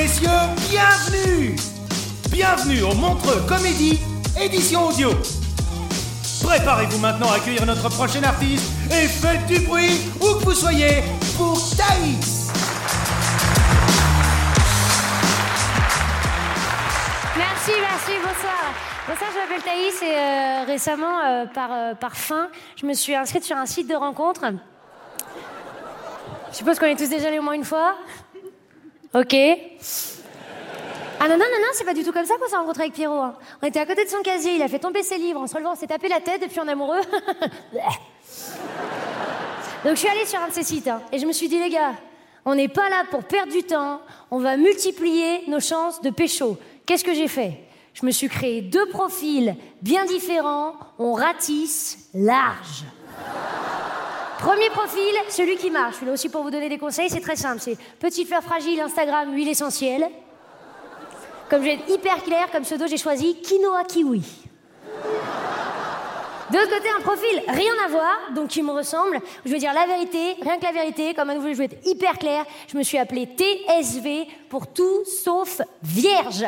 Messieurs, bienvenue Bienvenue au Montreux Comédie, édition audio. Préparez-vous maintenant à accueillir notre prochain artiste et faites du bruit où que vous soyez pour Thaïs Merci, merci, bonsoir. Bonsoir, je m'appelle Thaïs et euh, récemment, euh, par, euh, par fin, je me suis inscrite sur un site de rencontre. Je suppose qu'on est tous déjà allés au moins une fois. Ok. Ah non, non, non, non, c'est pas du tout comme ça qu'on s'est rencontrés avec Pierrot. hein. On était à côté de son casier, il a fait tomber ses livres. En se relevant, on s'est tapé la tête depuis on est amoureux. Donc je suis allée sur un de ces sites hein, et je me suis dit, les gars, on n'est pas là pour perdre du temps, on va multiplier nos chances de pécho. Qu'est-ce que j'ai fait? Je me suis créé deux profils bien différents, on ratisse large. Premier profil, celui qui marche. Je suis là aussi pour vous donner des conseils, c'est très simple. C'est petite fleur fragile, Instagram, huile essentielle. Comme je vais être hyper clair, comme pseudo, j'ai choisi quinoa kiwi. De l'autre côté, un profil rien à voir, donc qui me ressemble. Je vais dire la vérité, rien que la vérité. Comme nouveau, je vais être hyper clair. Je me suis appelée TSV pour tout sauf vierge.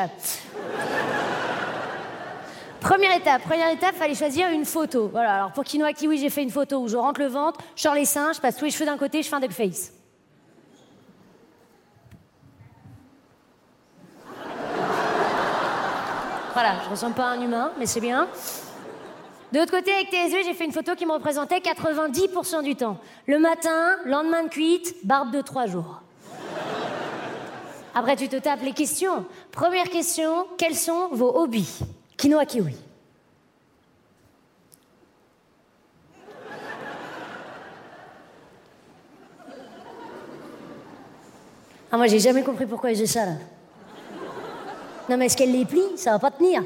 Première étape, première étape, fallait choisir une photo. Voilà, alors pour Quinoa Kiwi, j'ai fait une photo où je rentre le ventre, je sors les seins, je passe tous les cheveux d'un côté, je fais un duckface. Voilà, je ressemble pas à un humain, mais c'est bien. De l'autre côté, avec TSV, j'ai fait une photo qui me représentait 90% du temps. Le matin, lendemain de cuite, barbe de trois jours. Après, tu te tapes les questions. Première question, quels sont vos hobbies? Quinoa kiwi. Ah, moi, j'ai jamais compris pourquoi j'ai ça, là. Non, mais est-ce qu'elle les plie? Ça va pas tenir.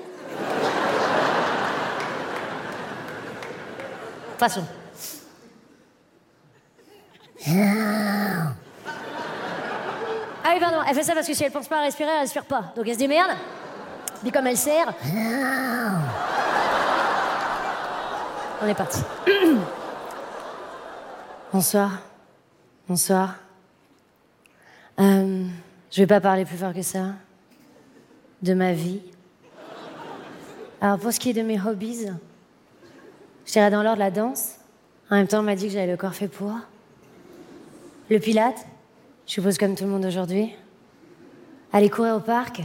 Passons. Ah oui, pardon, elle fait ça parce que si elle pense pas à respirer, elle respire pas. Donc elle se démerde. Puis comme elle serre. On est parti. Bonsoir. Bonsoir. Euh, je vais pas parler plus fort que ça. De ma vie. Alors pour ce qui est de mes hobbies, je dirais dans l'ordre la danse. En même temps, on m'a dit que j'avais le corps fait pour. Le pilate, je suppose comme tout le monde aujourd'hui. Aller courir au parc.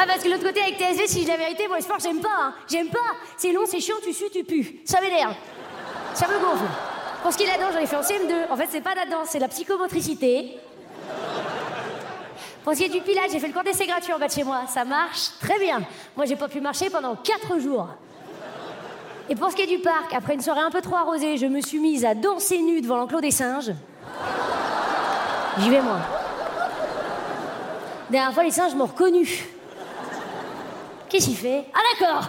Ah parce que l'autre côté avec TSV, si je la vérité, moi le sport j'aime pas, hein. j'aime pas. C'est long, c'est chiant, tu sues, tu pues. Ça m'énerve. Ça me gonfle. Pour ce qui est de la danse, j'en ai fait en CM2. En fait, c'est pas la danse, c'est la psychomotricité. Pour ce qui est du pilates, j'ai fait le cours d'essai gratuit en bas de chez moi. Ça marche très bien. Moi, j'ai pas pu marcher pendant 4 jours. Et pour ce qui est du parc, après une soirée un peu trop arrosée, je me suis mise à danser nue devant l'enclos des singes. J'y vais, moi. Dernière fois, les singes m'ont reconnu. Qu'est-ce qu'il fait? Ah, d'accord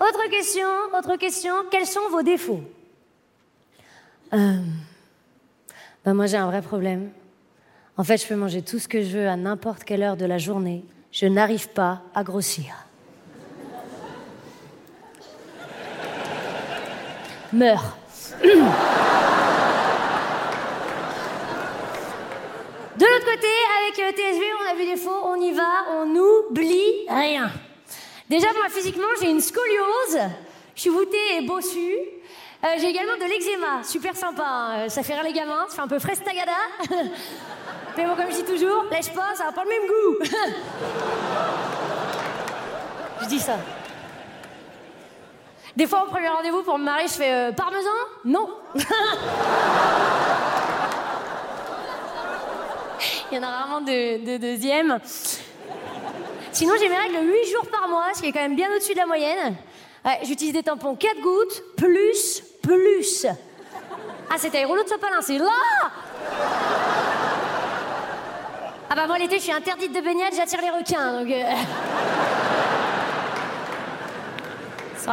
Autre question, autre question. Quels sont vos défauts? Euh, ben moi, j'ai un vrai problème. En fait, je peux manger tout ce que je veux à n'importe quelle heure de la journée. Je n'arrive pas à grossir. Meurs. De l'autre avec euh, TSV, on a vu des faux, on y va, on n'oublie rien. Déjà, moi, physiquement, j'ai une scoliose. Je suis voûtée et bossue. Euh, j'ai également de l'eczéma, super sympa. hein. Euh, Ça fait rire les gamins, ça fait un peu frestagada. Mais bon, comme je dis toujours, lèche pas, ça n'a pas le même goût. je dis ça. Des fois, au premier rendez-vous pour me marier, je fais parmesan? Non. Il y en a rarement de, de deuxième. Sinon, j'ai mes règles 8 jours par mois, ce qui est quand même bien au-dessus de la moyenne. J'utilise des tampons 4 gouttes, plus, plus. Ah, c'était les rouleaux de sopalin, c'est là Ah bah moi, l'été, je suis interdite de baignade, j'attire les requins, donc... euh.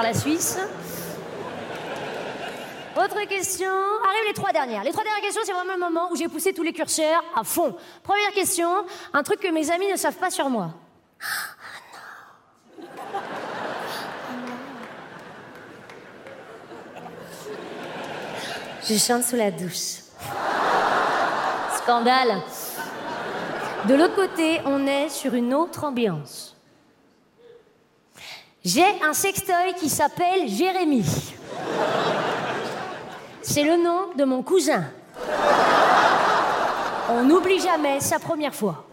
La Suisse. Autre question. Arrivent les trois dernières. Les trois dernières questions, c'est vraiment le moment où j'ai poussé tous les curseurs à fond. Première question, un truc que mes amis ne savent pas sur moi. Je chante sous la douche. Scandale. De l'autre côté, on est sur une autre ambiance. J'ai un sextoy qui s'appelle Jérémy. C'est le nom de mon cousin. On n'oublie jamais sa première fois.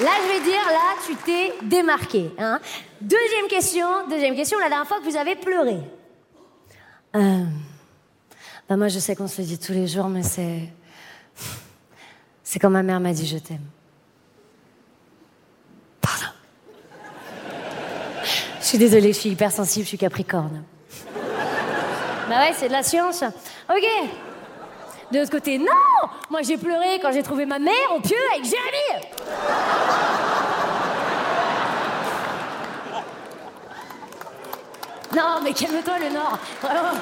Là, je vais dire, là, tu t'es démarqué. Hein. Deuxième question, deuxième question, la dernière fois que vous avez pleuré. Euh, bah moi, je sais qu'on se le dit tous les jours, mais c'est. C'est quand ma mère m'a dit je t'aime. Pardon. Je suis désolée, je suis hypersensible, je suis capricorne. Bah ouais, c'est de la science. Ok. De l'autre côté, non Moi, j'ai pleuré quand j'ai trouvé ma mère au pieu avec Jérémy Non, mais calme-toi, le Nord. Vraiment.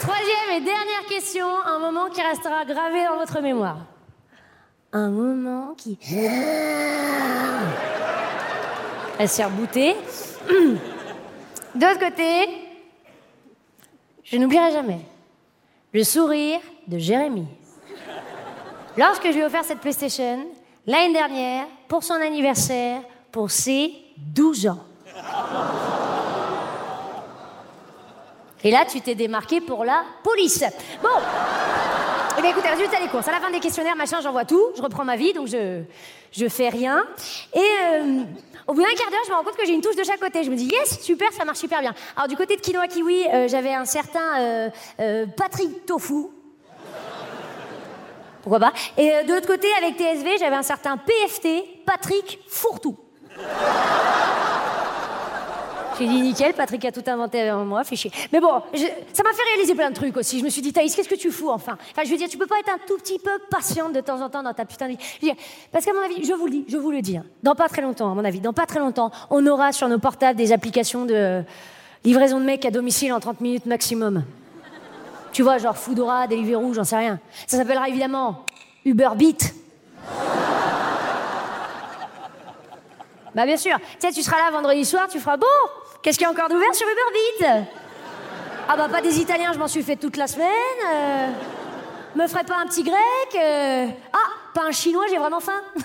Troisième et dernière question, un moment qui restera gravé dans votre mémoire. Un moment qui. Elle s'est reboutée. De l'autre côté, je n'oublierai jamais le sourire de Jérémy. Lorsque je lui ai offert cette PlayStation, l'année dernière, pour son anniversaire, pour ses 12 ans. Et là, tu t'es démarqué pour la police. Bon. Eh bien, écoutez, résultat des courses. À la fin des questionnaires, machin, j'envoie tout. Je reprends ma vie, donc je, je fais rien. Et euh, au bout d'un quart d'heure, je me rends compte que j'ai une touche de chaque côté. Je me dis, yes, super, ça marche super bien. Alors, du côté de Quinoa Kiwi, euh, j'avais un certain euh, Patrick Tofu. Pourquoi pas Et de l'autre côté, avec TSV, j'avais un certain PFT, Patrick Fourtou. J'ai dit nickel, Patrick a tout inventé avant moi, fait chier. Mais bon, ça m'a fait réaliser plein de trucs aussi. Je me suis dit, Thaïs, qu'est-ce que tu fous enfin? Enfin, je veux dire, tu peux pas être un tout petit peu patiente de temps en temps dans ta putain de vie. Parce qu'à mon avis, je vous le dis, je vous le dis, hein, dans pas très longtemps, à mon avis, dans pas très longtemps, on aura sur nos portables des applications de livraison de mecs à domicile en 30 minutes maximum. Tu vois, genre Foodora, Deliveroo, j'en sais rien. Ça s'appellera évidemment Uber Beat. Bah bien sûr. Tu sais, tu seras là vendredi soir, tu feras bon. Qu'est-ce qu'il y a encore d'ouvert sur Uber Beat Ah bah pas des Italiens, je m'en suis fait toute la semaine. euh, Me ferait pas un petit grec euh, Ah, pas un chinois, j'ai vraiment faim.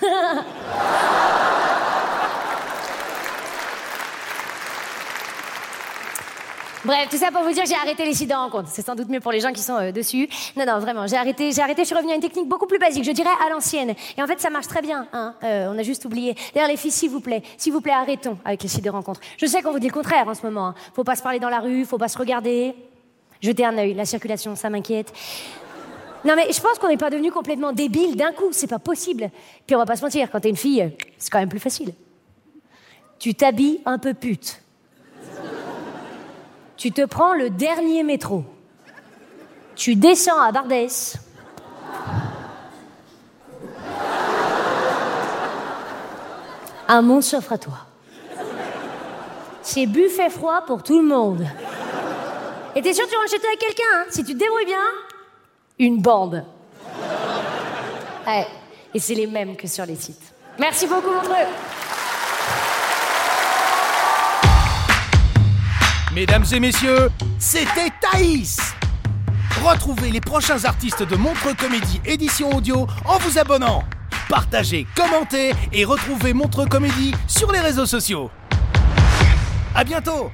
Bref, tout ça pour vous dire j'ai arrêté les sites de rencontres. C'est sans doute mieux pour les gens qui sont euh, dessus. Non, non, vraiment, j'ai arrêté, j'ai arrêté, je suis revenue à une technique beaucoup plus basique, je dirais à l'ancienne. Et en fait, ça marche très bien, hein. Euh, on a juste oublié. D'ailleurs, les filles, s'il vous plaît, s'il vous plaît, arrêtons avec les sites de rencontres. Je sais qu'on vous dit le contraire en ce moment. hein. Faut pas se parler dans la rue, faut pas se regarder. Jetez un œil, la circulation, ça m'inquiète. Non mais je pense qu'on n'est pas devenu complètement débile d'un coup, c'est pas possible. Puis on va pas se mentir, quand t'es une fille, c'est quand même plus facile. Tu t'habilles un peu pute. Tu te prends le dernier métro. Tu descends à Bardès. Un monde s'offre à toi. C'est buffet froid pour tout le monde. Et t'es sûr que tu rentres chez avec quelqu'un, hein Si tu te débrouilles bien, une bande. Ouais. Et c'est les mêmes que sur les sites. Merci beaucoup, Montreux. Mesdames et messieurs, c'était Thaïs Retrouvez les prochains artistes de Montre Comédie édition audio en vous abonnant. Partagez, commentez et retrouvez Montre Comédie sur les réseaux sociaux. À bientôt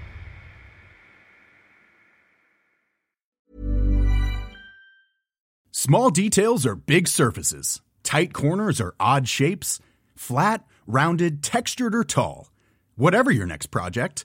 Small details are big surfaces. Tight corners are odd shapes. Flat, rounded, textured or tall. Whatever your next project,